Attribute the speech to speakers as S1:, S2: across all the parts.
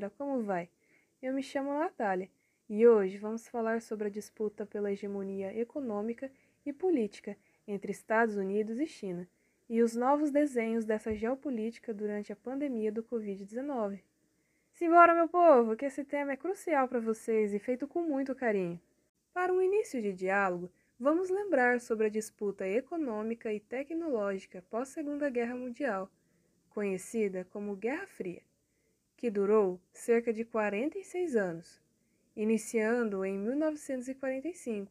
S1: galera, como vai? Eu me chamo Natália e hoje vamos falar sobre a disputa pela hegemonia econômica e política entre Estados Unidos e China e os novos desenhos dessa geopolítica durante a pandemia do Covid-19. Simbora, meu povo, que esse tema é crucial para vocês e feito com muito carinho. Para um início de diálogo, vamos lembrar sobre a disputa econômica e tecnológica pós-Segunda Guerra Mundial, conhecida como Guerra Fria que durou cerca de 46 anos, iniciando em 1945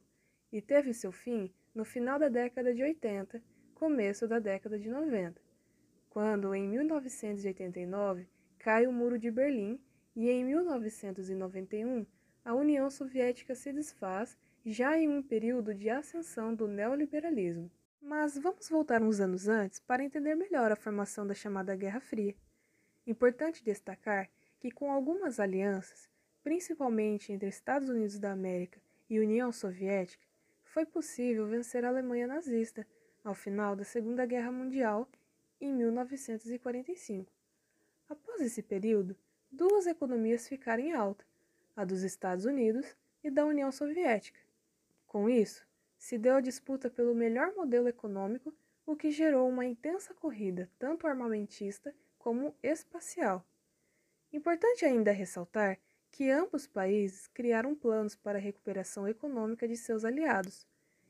S1: e teve seu fim no final da década de 80, começo da década de 90, quando em 1989 cai o Muro de Berlim e em 1991 a União Soviética se desfaz já em um período de ascensão do neoliberalismo. Mas vamos voltar uns anos antes para entender melhor a formação da chamada Guerra Fria. Importante destacar que, com algumas alianças, principalmente entre Estados Unidos da América e União Soviética, foi possível vencer a Alemanha nazista ao final da Segunda Guerra Mundial em 1945. Após esse período, duas economias ficaram em alta, a dos Estados Unidos e da União Soviética. Com isso, se deu a disputa pelo melhor modelo econômico, o que gerou uma intensa corrida, tanto armamentista como espacial. Importante ainda ressaltar que ambos países criaram planos para a recuperação econômica de seus aliados.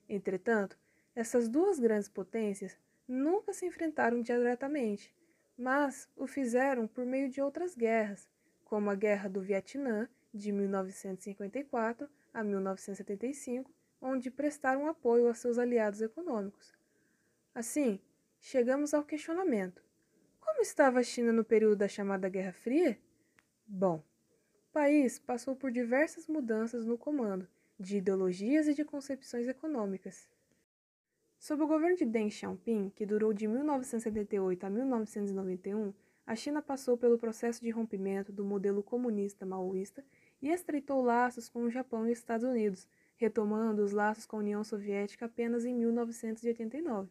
S1: Entretanto, essas duas grandes potências nunca se enfrentaram diretamente, mas o fizeram por meio de outras guerras, como a Guerra do Vietnã, de 1954 a 1975, onde prestaram apoio a seus aliados econômicos. Assim, chegamos ao questionamento: como estava a China no período da chamada Guerra Fria? Bom, o país passou por diversas mudanças no comando, de ideologias e de concepções econômicas. Sob o governo de Deng Xiaoping, que durou de 1978 a 1991, a China passou pelo processo de rompimento do modelo comunista maoísta e estreitou laços com o Japão e os Estados Unidos, retomando os laços com a União Soviética apenas em 1989.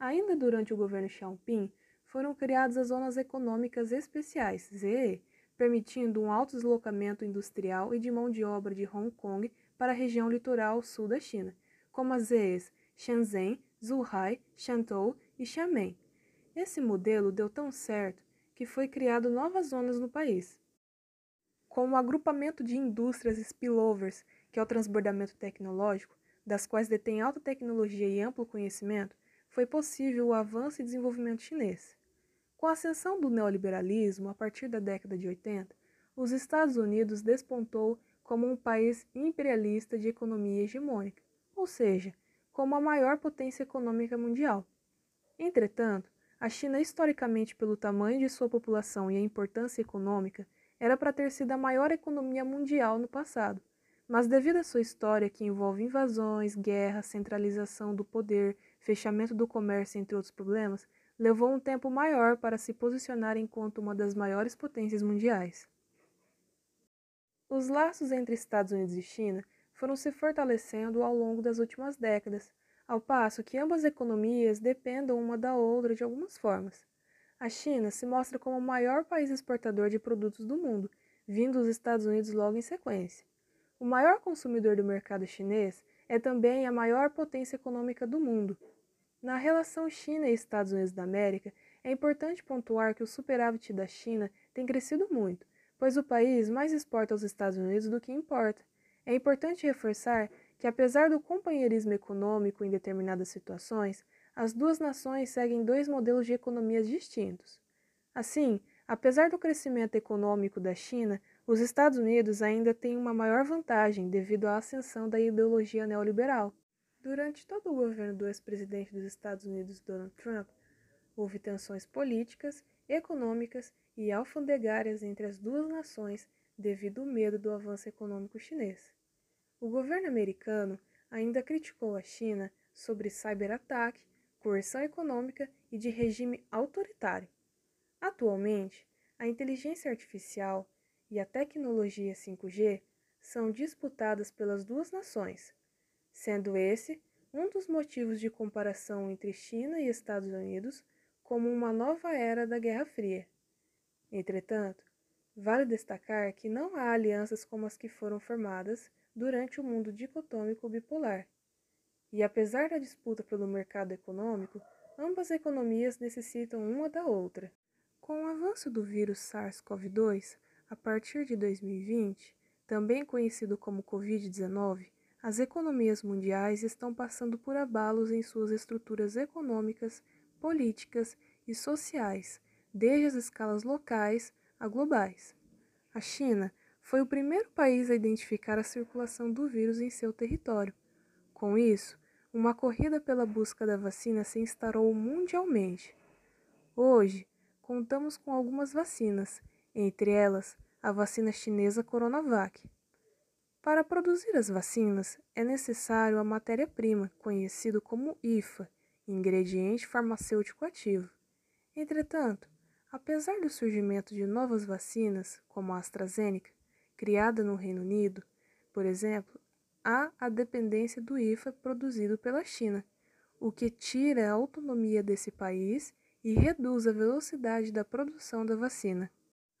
S1: Ainda durante o governo Xiaoping, foram criadas as Zonas Econômicas Especiais, ZE, permitindo um alto deslocamento industrial e de mão de obra de Hong Kong para a região litoral sul da China, como as ZEs Shenzhen, Zhuhai, Shantou e Xiamen. Esse modelo deu tão certo que foi criado novas zonas no país. Com o agrupamento de indústrias spillovers, que é o transbordamento tecnológico, das quais detém alta tecnologia e amplo conhecimento, foi possível o avanço e desenvolvimento chinês. Com a ascensão do neoliberalismo a partir da década de 80, os Estados Unidos despontou como um país imperialista de economia hegemônica, ou seja, como a maior potência econômica mundial. Entretanto, a China, historicamente pelo tamanho de sua população e a importância econômica, era para ter sido a maior economia mundial no passado, mas devido à sua história que envolve invasões, guerras, centralização do poder, fechamento do comércio, entre outros problemas, levou um tempo maior para se posicionar enquanto uma das maiores potências mundiais. Os laços entre Estados Unidos e China foram se fortalecendo ao longo das últimas décadas, ao passo que ambas economias dependem uma da outra de algumas formas. A China se mostra como o maior país exportador de produtos do mundo, vindo dos Estados Unidos logo em sequência. O maior consumidor do mercado chinês é também a maior potência econômica do mundo, na relação China e Estados Unidos da América, é importante pontuar que o superávit da China tem crescido muito, pois o país mais exporta aos Estados Unidos do que importa. É importante reforçar que, apesar do companheirismo econômico em determinadas situações, as duas nações seguem dois modelos de economias distintos. Assim, apesar do crescimento econômico da China, os Estados Unidos ainda têm uma maior vantagem devido à ascensão da ideologia neoliberal. Durante todo o governo do ex-presidente dos Estados Unidos, Donald Trump, houve tensões políticas, econômicas e alfandegárias entre as duas nações devido ao medo do avanço econômico chinês. O governo americano ainda criticou a China sobre cyberataque, coerção econômica e de regime autoritário. Atualmente, a inteligência artificial e a tecnologia 5G são disputadas pelas duas nações sendo esse um dos motivos de comparação entre China e Estados Unidos como uma nova era da Guerra Fria. Entretanto, Vale destacar que não há alianças como as que foram formadas durante o mundo dicotômico bipolar. E apesar da disputa pelo mercado econômico, ambas economias necessitam uma da outra. Com o avanço do vírus SARS-CoV-2, a partir de 2020, também conhecido como Covid-19, as economias mundiais estão passando por abalos em suas estruturas econômicas, políticas e sociais, desde as escalas locais a globais. A China foi o primeiro país a identificar a circulação do vírus em seu território. Com isso, uma corrida pela busca da vacina se instaurou mundialmente. Hoje, contamos com algumas vacinas, entre elas a vacina chinesa Coronavac. Para produzir as vacinas, é necessário a matéria-prima, conhecido como IFA, ingrediente farmacêutico ativo. Entretanto, apesar do surgimento de novas vacinas, como a AstraZeneca, criada no Reino Unido, por exemplo, há a dependência do IFA produzido pela China, o que tira a autonomia desse país e reduz a velocidade da produção da vacina.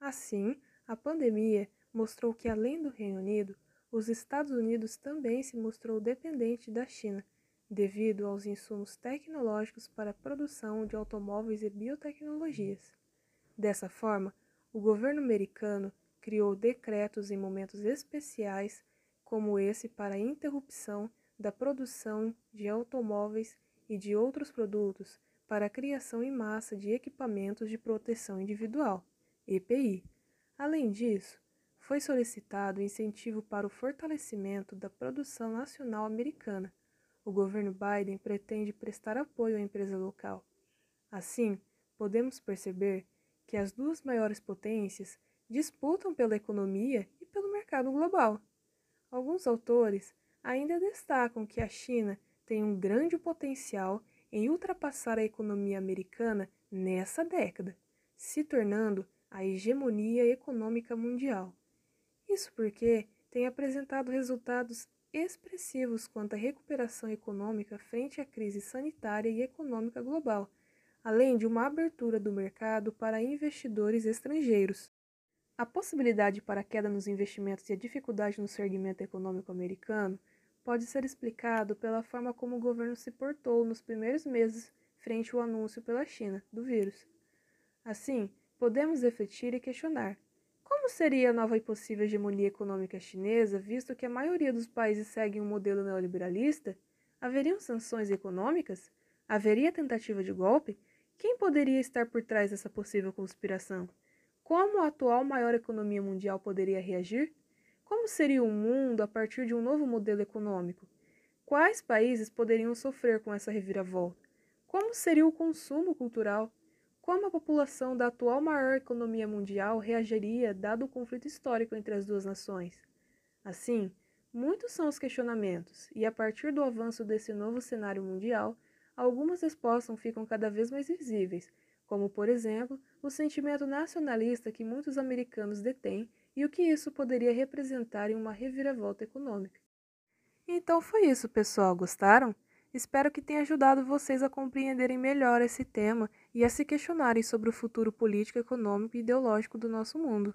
S1: Assim, a pandemia mostrou que, além do Reino Unido, os Estados Unidos também se mostrou dependente da China, devido aos insumos tecnológicos para a produção de automóveis e biotecnologias. Dessa forma, o governo americano criou decretos em momentos especiais, como esse para a interrupção da produção de automóveis e de outros produtos para a criação em massa de equipamentos de proteção individual, EPI Além disso, foi solicitado incentivo para o fortalecimento da produção nacional americana. O governo Biden pretende prestar apoio à empresa local. Assim, podemos perceber que as duas maiores potências disputam pela economia e pelo mercado global. Alguns autores ainda destacam que a China tem um grande potencial em ultrapassar a economia americana nessa década, se tornando a hegemonia econômica mundial. Isso porque tem apresentado resultados expressivos quanto à recuperação econômica frente à crise sanitária e econômica global, além de uma abertura do mercado para investidores estrangeiros. A possibilidade para a queda nos investimentos e a dificuldade no segmento econômico americano pode ser explicado pela forma como o governo se portou nos primeiros meses frente ao anúncio pela China do vírus. Assim, podemos refletir e questionar. Como seria a nova e possível hegemonia econômica chinesa, visto que a maioria dos países seguem um modelo neoliberalista? Haveriam sanções econômicas? Haveria tentativa de golpe? Quem poderia estar por trás dessa possível conspiração? Como a atual maior economia mundial poderia reagir? Como seria o mundo a partir de um novo modelo econômico? Quais países poderiam sofrer com essa reviravolta? Como seria o consumo cultural? Como a população da atual maior economia mundial reagiria dado o conflito histórico entre as duas nações? Assim, muitos são os questionamentos, e a partir do avanço desse novo cenário mundial, algumas respostas ficam cada vez mais visíveis, como, por exemplo, o sentimento nacionalista que muitos americanos detêm e o que isso poderia representar em uma reviravolta econômica. Então foi isso, pessoal. Gostaram? Espero que tenha ajudado vocês a compreenderem melhor esse tema e a se questionarem sobre o futuro político, econômico e ideológico do nosso mundo.